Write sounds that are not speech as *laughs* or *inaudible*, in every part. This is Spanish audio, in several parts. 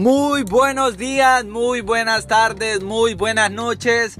Muy buenos días, muy buenas tardes, muy buenas noches.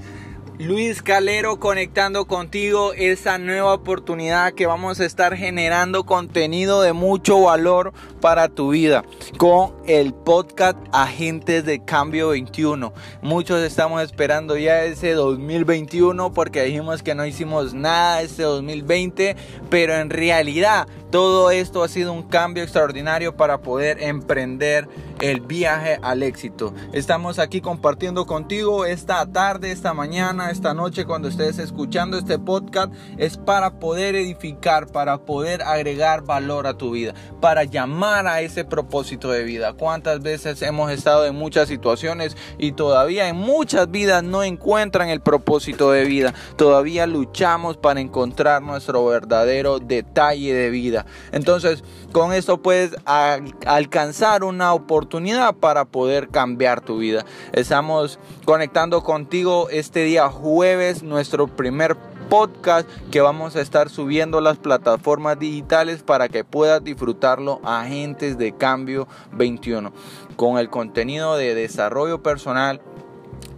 Luis Calero conectando contigo esa nueva oportunidad que vamos a estar generando contenido de mucho valor para tu vida con el podcast Agentes de Cambio 21. Muchos estamos esperando ya ese 2021 porque dijimos que no hicimos nada este 2020, pero en realidad todo esto ha sido un cambio extraordinario para poder emprender el viaje al éxito. Estamos aquí compartiendo contigo esta tarde, esta mañana, esta noche cuando estés escuchando este podcast. Es para poder edificar, para poder agregar valor a tu vida, para llamar a ese propósito de vida. ¿Cuántas veces hemos estado en muchas situaciones y todavía en muchas vidas no encuentran el propósito de vida? Todavía luchamos para encontrar nuestro verdadero detalle de vida. Entonces, con esto puedes alcanzar una oportunidad para poder cambiar tu vida. Estamos conectando contigo este día jueves, nuestro primer podcast que vamos a estar subiendo las plataformas digitales para que puedas disfrutarlo agentes de cambio 21 con el contenido de desarrollo personal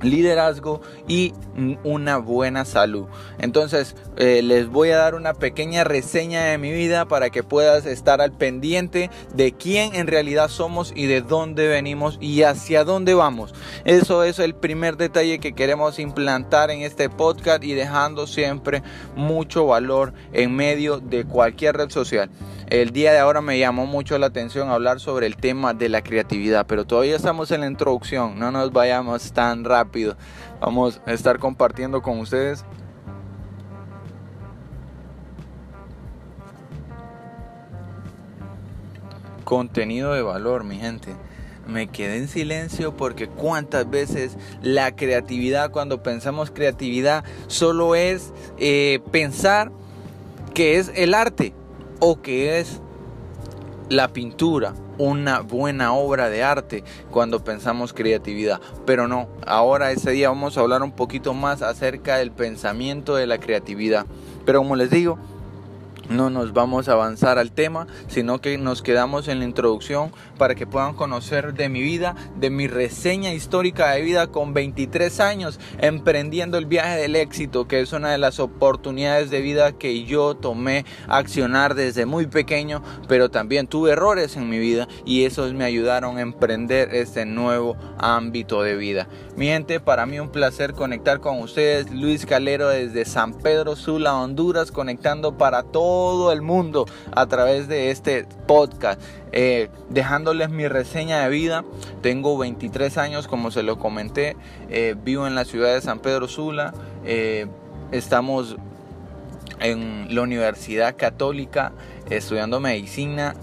liderazgo y una buena salud. Entonces eh, les voy a dar una pequeña reseña de mi vida para que puedas estar al pendiente de quién en realidad somos y de dónde venimos y hacia dónde vamos. Eso es el primer detalle que queremos implantar en este podcast y dejando siempre mucho valor en medio de cualquier red social. El día de ahora me llamó mucho la atención hablar sobre el tema de la creatividad, pero todavía estamos en la introducción, no nos vayamos tan rápido. Vamos a estar compartiendo con ustedes contenido de valor, mi gente. Me quedé en silencio porque cuántas veces la creatividad, cuando pensamos creatividad, solo es eh, pensar que es el arte o que es la pintura una buena obra de arte cuando pensamos creatividad. Pero no, ahora ese día vamos a hablar un poquito más acerca del pensamiento de la creatividad. Pero como les digo, no nos vamos a avanzar al tema, sino que nos quedamos en la introducción para que puedan conocer de mi vida, de mi reseña histórica de vida con 23 años, emprendiendo el viaje del éxito, que es una de las oportunidades de vida que yo tomé accionar desde muy pequeño, pero también tuve errores en mi vida y esos me ayudaron a emprender este nuevo ámbito de vida. Mi gente, para mí un placer conectar con ustedes, Luis Calero desde San Pedro Sula, Honduras, conectando para todos todo el mundo a través de este podcast, eh, dejándoles mi reseña de vida. Tengo 23 años, como se lo comenté, eh, vivo en la ciudad de San Pedro Sula, eh, estamos en la Universidad Católica estudiando medicina.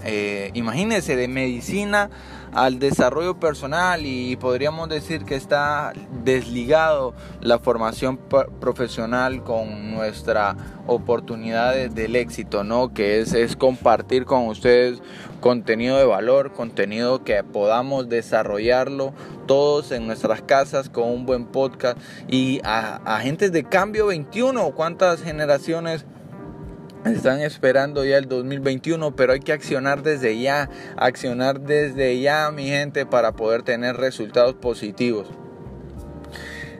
imagínense, de medicina al desarrollo personal y podríamos decir que está desligado la formación profesional con nuestra oportunidad del éxito, ¿no? Que es, es compartir con ustedes contenido de valor, contenido que podamos desarrollarlo todos en nuestras casas con un buen podcast y a, agentes de cambio 21, ¿cuántas generaciones están esperando ya el 2021, pero hay que accionar desde ya, accionar desde ya, mi gente, para poder tener resultados positivos.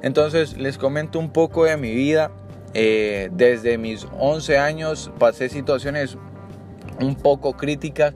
Entonces les comento un poco de mi vida. Eh, desde mis 11 años pasé situaciones un poco críticas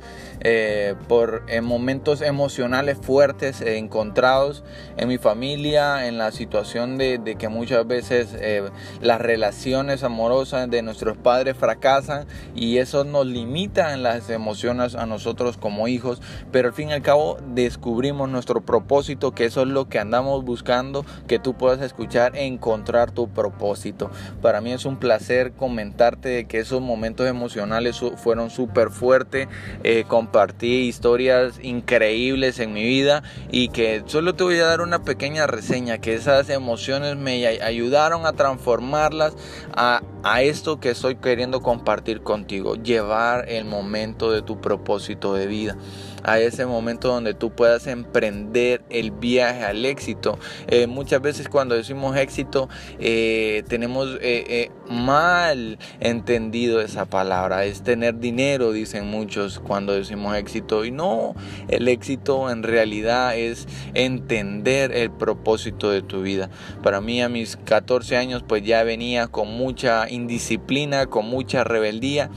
eh, por momentos emocionales fuertes e encontrados en mi familia, en la situación de, que muchas veces eh, las relaciones amorosas de nuestros padres fracasan y eso nos limita en las emociones a nosotros como hijos, pero al fin y al cabo descubrimos nuestro propósito, que eso es lo que andamos buscando, que tú puedas escuchar e encontrar tu propósito. Para mí es un placer comentarte que esos momentos emocionales fueron súper fuerte, eh, compartí historias increíbles en mi vida y que solo te voy a dar una pequeña reseña, que esas emociones me ayudaron a transformarlas, a a esto que estoy queriendo compartir contigo, llevar el momento de tu propósito de vida a ese momento donde tú puedas emprender el viaje al éxito. Eh, muchas veces cuando decimos éxito eh, tenemos eh, mal entendido esa palabra. Es tener dinero, dicen muchos cuando decimos éxito. Y no, el éxito en realidad es entender el propósito de tu vida. Para mí a mis 14 años pues ya venía con mucha indisciplina, con mucha rebeldía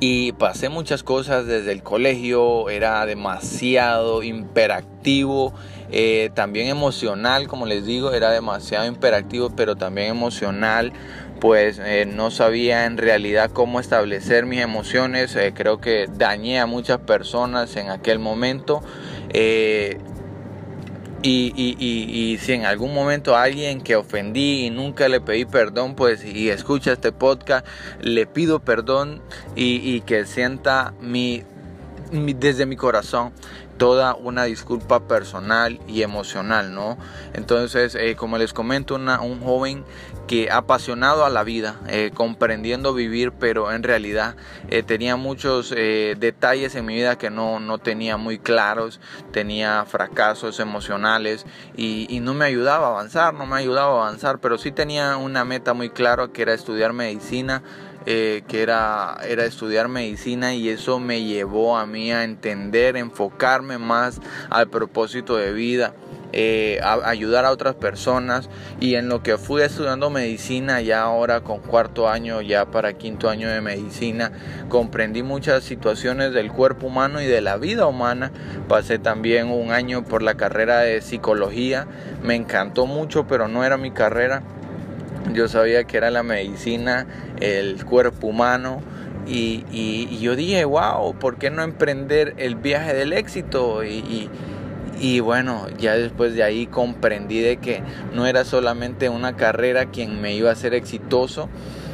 y pasé muchas cosas desde el colegio, era demasiado imperactivo, eh, también emocional, como les digo, era demasiado imperactivo, pero también emocional, pues eh, no sabía en realidad cómo establecer mis emociones, eh, creo que dañé a muchas personas en aquel momento. Y, y, y, si en algún momento alguien que ofendí y nunca le pedí perdón, pues y escucha este podcast, le pido perdón y, que sienta mi, desde mi corazón toda una disculpa personal y emocional, ¿no? Entonces, eh, como les comento, un joven que apasionado a la vida, eh, comprendiendo vivir, pero en realidad eh, tenía muchos eh, detalles en mi vida que no, no, tenía muy claros, tenía fracasos emocionales y, no me ayudaba a avanzar, no me ayudaba a avanzar, pero sí tenía una meta muy clara que era estudiar medicina. que era, era estudiar medicina y eso me llevó a mí a entender, enfocarme más al propósito de vida. Eh, ayudar a otras personas. Y en lo que fui estudiando medicina ya ahora con cuarto año ya para quinto año de medicina comprendí muchas situaciones del cuerpo humano y de la vida humana. Pasé también un año por la carrera de psicología. Me encantó mucho pero no era mi carrera. Yo sabía que era la medicina el cuerpo humano. Y, y, yo dije, wow, ¿por qué no emprender el viaje del éxito? y, y bueno, ya después de ahí comprendí de que no era solamente una carrera quien me iba a hacer exitoso,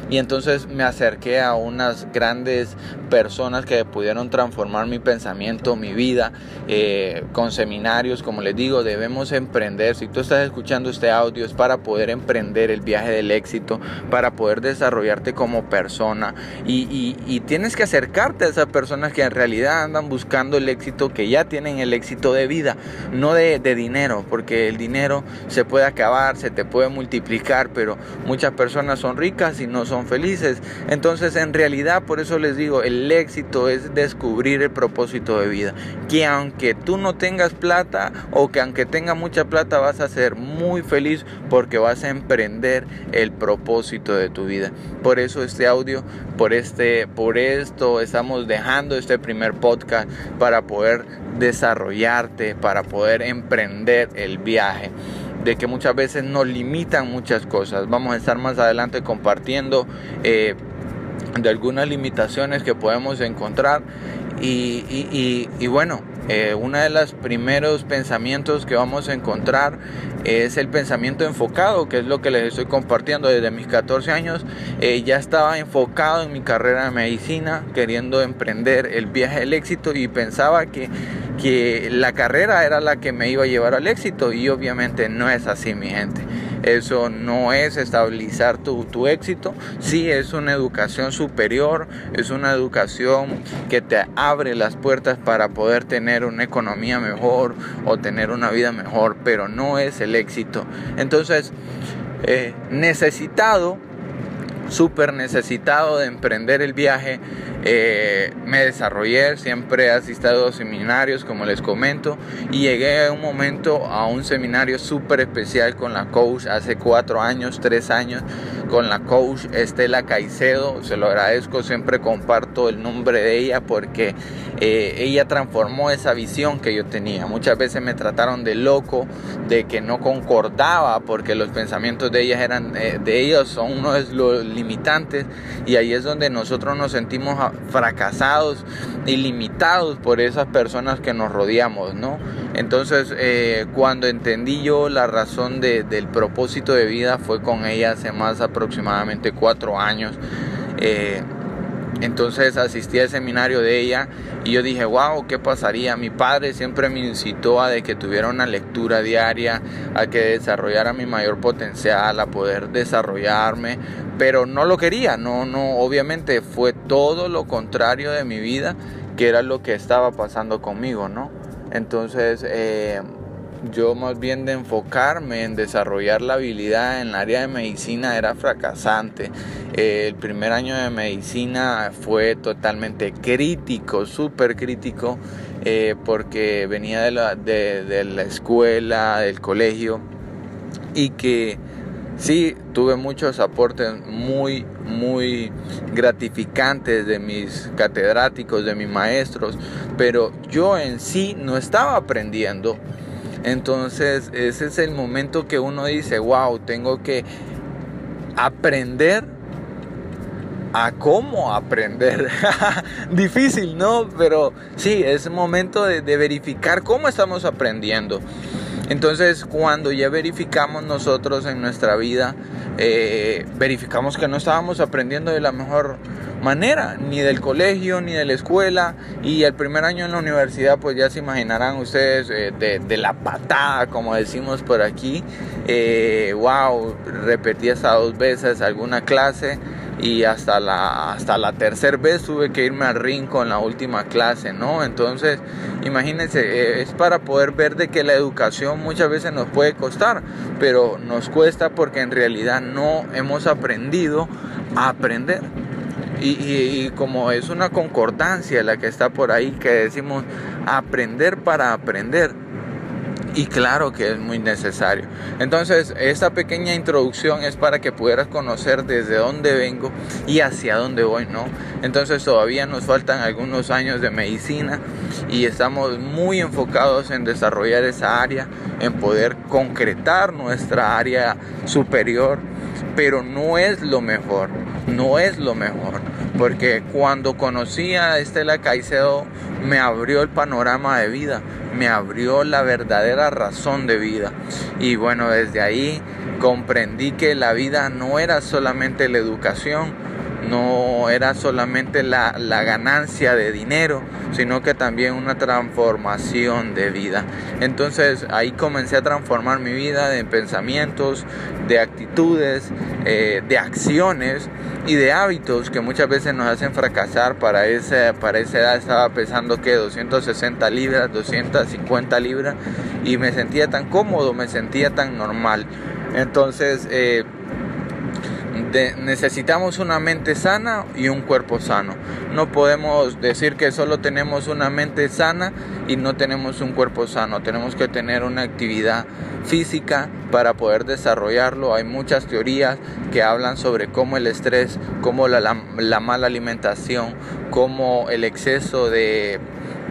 y entonces me acerqué a unas grandes personas que pudieron transformar mi pensamiento, mi vida, eh, con seminarios, como les digo, debemos emprender. Si tú estás escuchando este audio es para poder emprender el viaje del éxito, para poder desarrollarte como persona y, tienes que acercarte a esas personas que en realidad andan buscando el éxito, que ya tienen el éxito de vida, no de, de dinero, porque el dinero se puede acabar, se te puede multiplicar, pero muchas personas son ricas y no son felices. Entonces, en realidad, por eso les digo, el éxito es descubrir el propósito de vida. Que aunque tú no tengas plata o que aunque tengas mucha plata, vas a ser muy feliz porque vas a emprender el propósito de tu vida. Por eso este audio, por este, por esto estamos dejando este primer podcast para poder desarrollarte, para poder emprender el viaje de que muchas veces nos limitan muchas cosas. Vamos a estar más adelante compartiendo eh, de algunas limitaciones que podemos encontrar y, bueno, eh, uno de los primeros pensamientos que vamos a encontrar es el pensamiento enfocado, que es lo que les estoy compartiendo desde mis 14 años. Eh, ya estaba enfocado en mi carrera de medicina, queriendo emprender el viaje del éxito y pensaba que que la carrera era la que me iba a llevar al éxito y obviamente no es así mi gente. Eso no es estabilizar tu, tu éxito, sí es una educación superior, es una educación que te abre las puertas para poder tener una economía mejor o tener una vida mejor, pero no es el éxito. Entonces, eh, necesitado súper necesitado de emprender el viaje. Eh, me desarrollé, siempre he asistido a seminarios, como les comento, y llegué a un momento a un seminario súper especial con la coach hace cuatro años, tres años, con la coach Estela Caicedo. Se lo agradezco, siempre comparto el nombre de ella porque eh, ella transformó esa visión que yo tenía. Muchas veces me trataron de loco, de que no concordaba, porque los pensamientos de ellas eran, eh, de ellos son uno de los limitantes y ahí es donde nosotros nos sentimos fracasados y limitados por esas personas que nos rodeamos, ¿no? Entonces, eh, cuando entendí yo la razón del propósito de vida fue con ella hace más aproximadamente cuatro años. Eh, Entonces asistí al seminario de ella y yo dije, wow, ¿qué pasaría? Mi padre siempre me incitó a de que tuviera una lectura diaria, a que desarrollara mi mayor potencial, a poder desarrollarme, pero no lo quería, no, no, obviamente fue todo lo contrario de mi vida, que era lo que estaba pasando conmigo, ¿no? Entonces, eh, yo más bien de enfocarme en desarrollar la habilidad en el área de medicina era fracasante. el primer año de medicina fue totalmente crítico, súper crítico, eh, porque venía de la, de la escuela, del colegio, y que sí, tuve muchos aportes muy, muy gratificantes de mis catedráticos, de mis maestros, pero yo en sí no estaba aprendiendo entonces ese es el momento que uno dice, wow, tengo que aprender a cómo aprender. *laughs* Difícil, ¿no? Pero sí, es momento de, de, verificar cómo estamos aprendiendo. Entonces, cuando ya verificamos nosotros en nuestra vida, eh, verificamos que no estábamos aprendiendo de la mejor manera, ni del colegio, ni de la escuela, y el primer año en la universidad, pues ya se imaginarán ustedes eh, de, la patada, como decimos por aquí, eh, wow, repetí hasta dos veces alguna clase, y hasta la, hasta la tercera vez tuve que irme al ring con la última clase, ¿no? Entonces, imagínense, eh, es para poder ver de que la educación muchas veces nos puede costar, pero nos cuesta porque en realidad no hemos aprendido a aprender. Y, y, como es una concordancia la que está por ahí, que decimos aprender para aprender y claro que es muy necesario. Entonces, esta pequeña introducción es para que pudieras conocer desde dónde vengo y hacia dónde voy, ¿no? Entonces, todavía nos faltan algunos años de medicina y estamos muy enfocados en desarrollar esa área, en poder concretar nuestra área superior, pero no es lo mejor, no es lo mejor, porque cuando conocí a Estela Caicedo me abrió el panorama de vida, me abrió la verdadera razón de vida. Y bueno, desde ahí comprendí que la vida no era solamente la educación, no era solamente la, ganancia de dinero, sino que también una transformación de vida. Entonces ahí comencé a transformar mi vida de pensamientos, de actitudes, eh, de acciones y de hábitos que muchas veces nos hacen fracasar. Para esa, para esa edad estaba pesando que 260 libras, 250 libras y me sentía tan cómodo, me sentía tan normal. Entonces, eh, necesitamos una mente sana y un cuerpo sano. No podemos decir que solo tenemos una mente sana y no tenemos un cuerpo sano. Tenemos que tener una actividad física para poder desarrollarlo. Hay muchas teorías que hablan sobre cómo el estrés, cómo la, la mala alimentación, cómo el exceso de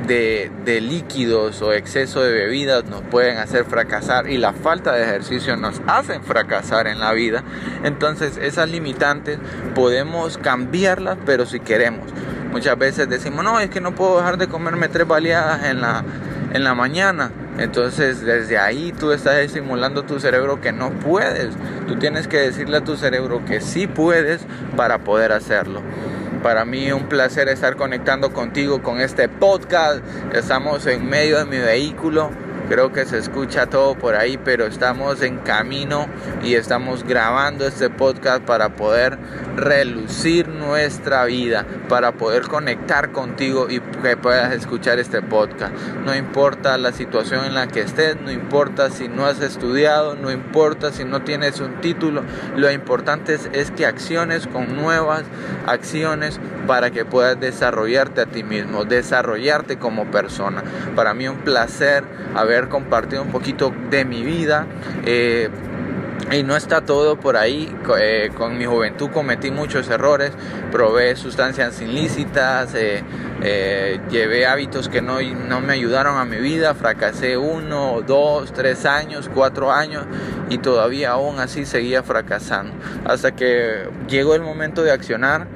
de, líquidos o exceso de bebidas nos pueden hacer fracasar y la falta de ejercicio nos hacen fracasar en la vida. Entonces esas limitantes podemos cambiarlas, pero si queremos. Muchas veces decimos, no, es que no puedo dejar de comerme tres baleadas en la, en la mañana. Entonces desde ahí tú estás estimulando tu cerebro que no puedes. Tú tienes que decirle a tu cerebro que sí puedes para poder hacerlo. Para mí un placer estar conectando contigo con este podcast. Estamos en medio de mi vehículo Creo que se escucha todo por ahí, pero estamos en camino y estamos grabando este podcast para poder relucir nuestra vida, para poder conectar contigo y que puedas escuchar este podcast. No importa la situación en la que estés, no importa si no has estudiado, no importa si no tienes un título, lo importante es, que acciones con nuevas acciones para que puedas desarrollarte a ti mismo, desarrollarte como persona. Para mí un placer haber compartido un poquito de mi vida. Eh, y no está todo por ahí. Eh, con mi juventud cometí muchos errores, probé sustancias ilícitas, eh, llevé hábitos que no, no me ayudaron a mi vida, fracasé uno, dos, tres años, cuatro años y todavía aún así seguía fracasando. Hasta que llegó el momento de accionar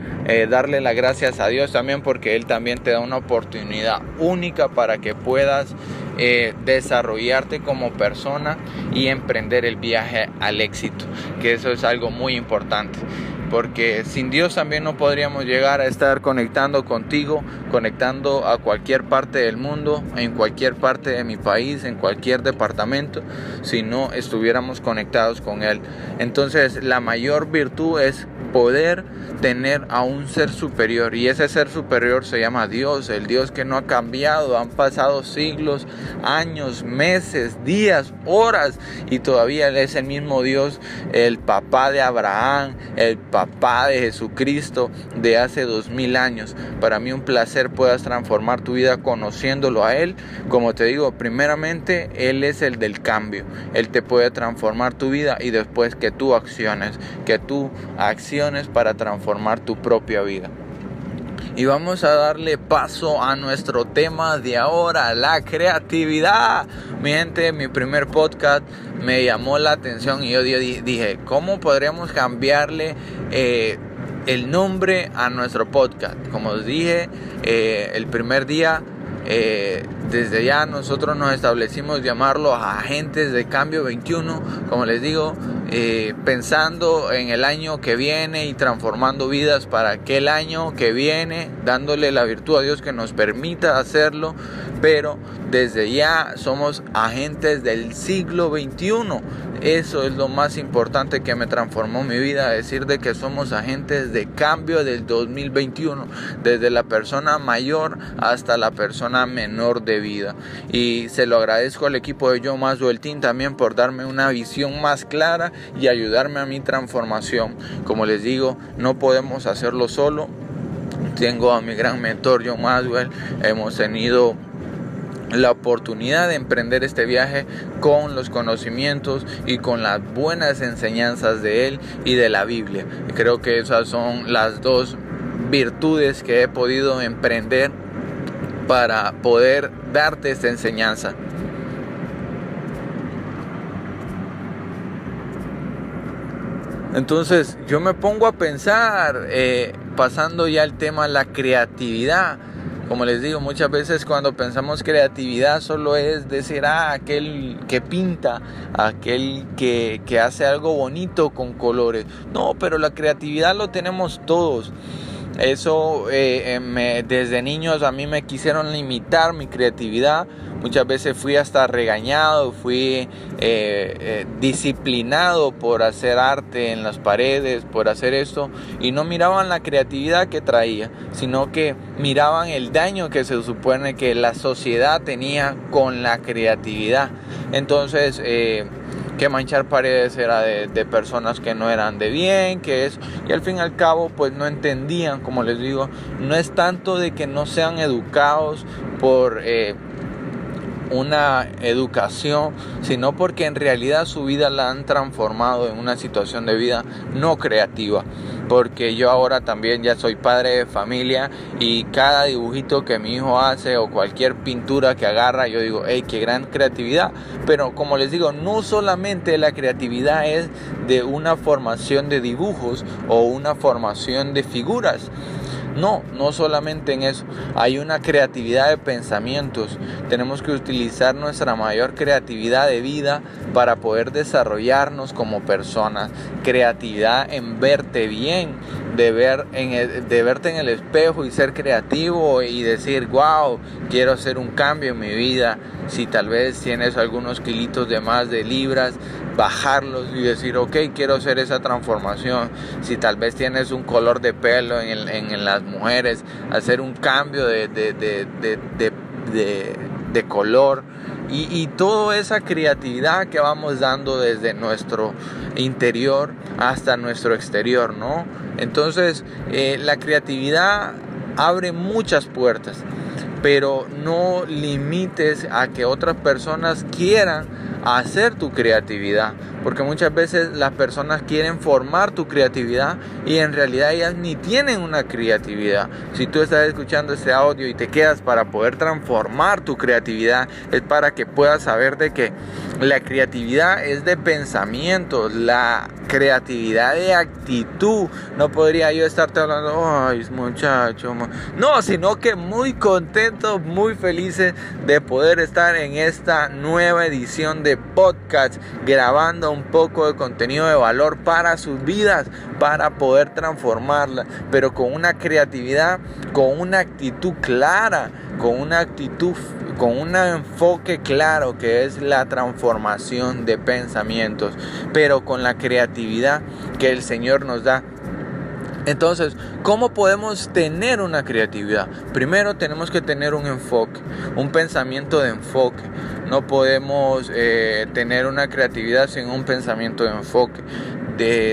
darle las gracias a Dios también porque Él también te da una oportunidad única para que puedas eh, desarrollarte como persona y emprender el viaje al éxito, que eso es algo muy importante. Porque sin Dios también no podríamos llegar a estar conectando contigo, conectando a cualquier parte del mundo, en cualquier parte de mi país, en cualquier departamento, si no estuviéramos conectados con Él. Entonces la mayor virtud es poder tener a un ser superior y ese ser superior se llama Dios, el Dios que no ha cambiado, han pasado siglos, años, meses, días, horas y todavía es el mismo Dios, el papá de Abraham, el papá de Jesucristo de hace dos mil años. Para mí un placer puedas transformar tu vida conociéndolo a Él. Como te digo, primeramente Él es el del cambio, Él te puede transformar tu vida y después que tú acciones, que tú acciones para transformar tu propia vida. Y vamos a darle paso a nuestro tema de ahora, la creatividad. Mi gente, mi primer podcast me llamó la atención y yo dije, ¿cómo podríamos cambiarle eh, el nombre a nuestro podcast? Como os dije, eh, el primer día eh, desde ya nosotros nos establecimos llamarlo agentes de cambio 21, como les digo, eh, pensando en el año que viene y transformando vidas para aquel año que viene, dándole la virtud a Dios que nos permita hacerlo, pero desde ya somos agentes del siglo 21 eso es lo más importante que me transformó mi vida, decir de que somos agentes de cambio del 2021, desde la persona mayor hasta la persona menor de vida. Y se lo agradezco al equipo de Yo Más Team también por darme una visión más clara y ayudarme a mi transformación. Como les digo, no podemos hacerlo solo. Tengo a mi gran mentor John Maswell, hemos tenido la oportunidad de emprender este viaje con los conocimientos y con las buenas enseñanzas de él y de la Biblia. creo que esas son las dos virtudes que he podido emprender para poder darte esta enseñanza. Entonces yo me pongo a pensar, eh, pasando ya al tema la creatividad, como les digo, muchas veces cuando pensamos creatividad solo es decir, ah, aquel que pinta, aquel que, que hace algo bonito con colores. No, pero la creatividad lo tenemos todos. Eso eh, eh, desde niños a mí me quisieron limitar mi creatividad. Muchas veces fui hasta regañado, fui eh, disciplinado por hacer arte en las paredes, por hacer esto. Y no miraban la creatividad que traía, sino que miraban el daño que se supone que la sociedad tenía con la creatividad. Entonces, que manchar paredes era de, personas que no eran de bien, que es, y al fin y al cabo pues no entendían, como les digo, no es tanto de que no sean educados por... Eh, una educación, sino porque en realidad su vida la han transformado en una situación de vida no creativa. Porque yo ahora también ya soy padre de familia y cada dibujito que mi hijo hace o cualquier pintura que agarra, yo digo, hey, qué gran creatividad. Pero como les digo, no solamente la creatividad es de una formación de dibujos o una formación de figuras, no, no solamente en eso. Hay una creatividad de pensamientos. Tenemos que utilizar nuestra mayor creatividad de vida para poder desarrollarnos como personas. Creatividad en verte bien, de, ver de verte en el espejo y ser creativo y decir, wow, quiero hacer un cambio en mi vida. Si tal vez tienes algunos kilitos de más de libras, bajarlos y decir, ok, quiero hacer esa transformación. Si tal vez tienes un color de pelo en, las mujeres, hacer un cambio de color. Y, y, toda esa creatividad que vamos dando desde nuestro interior hasta nuestro exterior, ¿no? Entonces, eh, la creatividad abre muchas puertas, pero no limites a que otras personas quieran hacer tu creatividad. Porque muchas veces las personas quieren formar tu creatividad y en realidad ellas ni tienen una creatividad. Si tú estás escuchando este audio y te quedas para poder transformar tu creatividad, es para que puedas saber de que la creatividad es de pensamientos, la creatividad de actitud. No podría yo estarte hablando, ay muchacho, no, sino que muy contento, muy felices de poder estar en esta nueva edición de podcast grabando un poco de contenido de valor para sus vidas, para poder transformarla, pero con una creatividad, con una actitud clara, con una actitud, con un enfoque claro que es la transformación de pensamientos, pero con la creatividad que el Señor nos da entonces, ¿cómo podemos tener una creatividad? Primero tenemos que tener un enfoque, un pensamiento de enfoque. No podemos eh, tener una creatividad sin un pensamiento de enfoque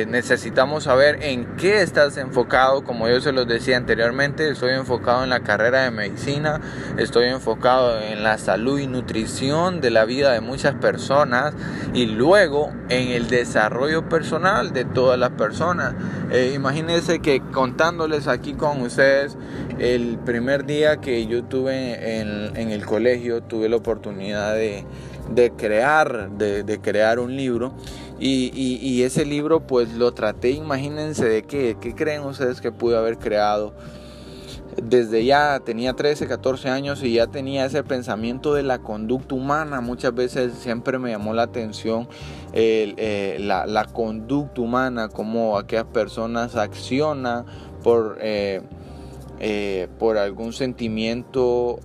necesitamos saber en qué estás enfocado, como yo se los decía anteriormente, estoy enfocado en la carrera de medicina, estoy enfocado en la salud y nutrición de la vida de muchas personas y luego en el desarrollo personal de todas las personas. Eh, imagínense que contándoles aquí con ustedes, el primer día que yo tuve en, el colegio, tuve la oportunidad de, crear, de crear un libro y, ese libro pues lo traté, imagínense de qué, qué creen ustedes que pude haber creado. Desde ya tenía 13, 14 años y ya tenía ese pensamiento de la conducta humana. Muchas veces siempre me llamó la atención eh, la, conducta humana, cómo aquellas personas accionan por... Eh, eh, por algún sentimiento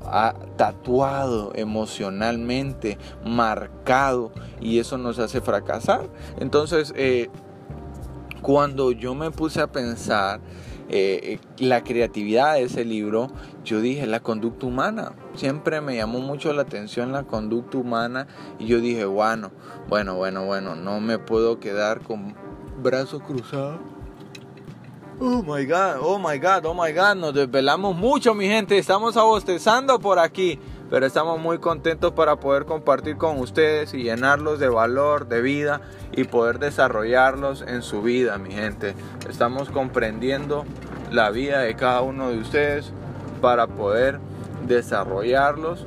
tatuado emocionalmente, marcado, y eso nos hace fracasar. Entonces, eh, cuando yo me puse a pensar eh, la creatividad de ese libro, yo dije la conducta humana. Siempre me llamó mucho la atención la conducta humana y yo dije, bueno, bueno, bueno, bueno, no me puedo quedar con brazos cruzados Oh my god, oh my god, oh my god, nos desvelamos mucho mi gente, estamos abostezando por aquí, pero estamos muy contentos para poder compartir con ustedes y llenarlos de valor, de vida y poder desarrollarlos en su vida mi gente. Estamos comprendiendo la vida de cada uno de ustedes para poder desarrollarlos